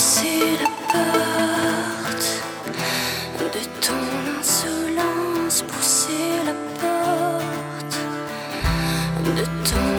Poussez la porte de ton insolence, poussez la porte de ton insolence.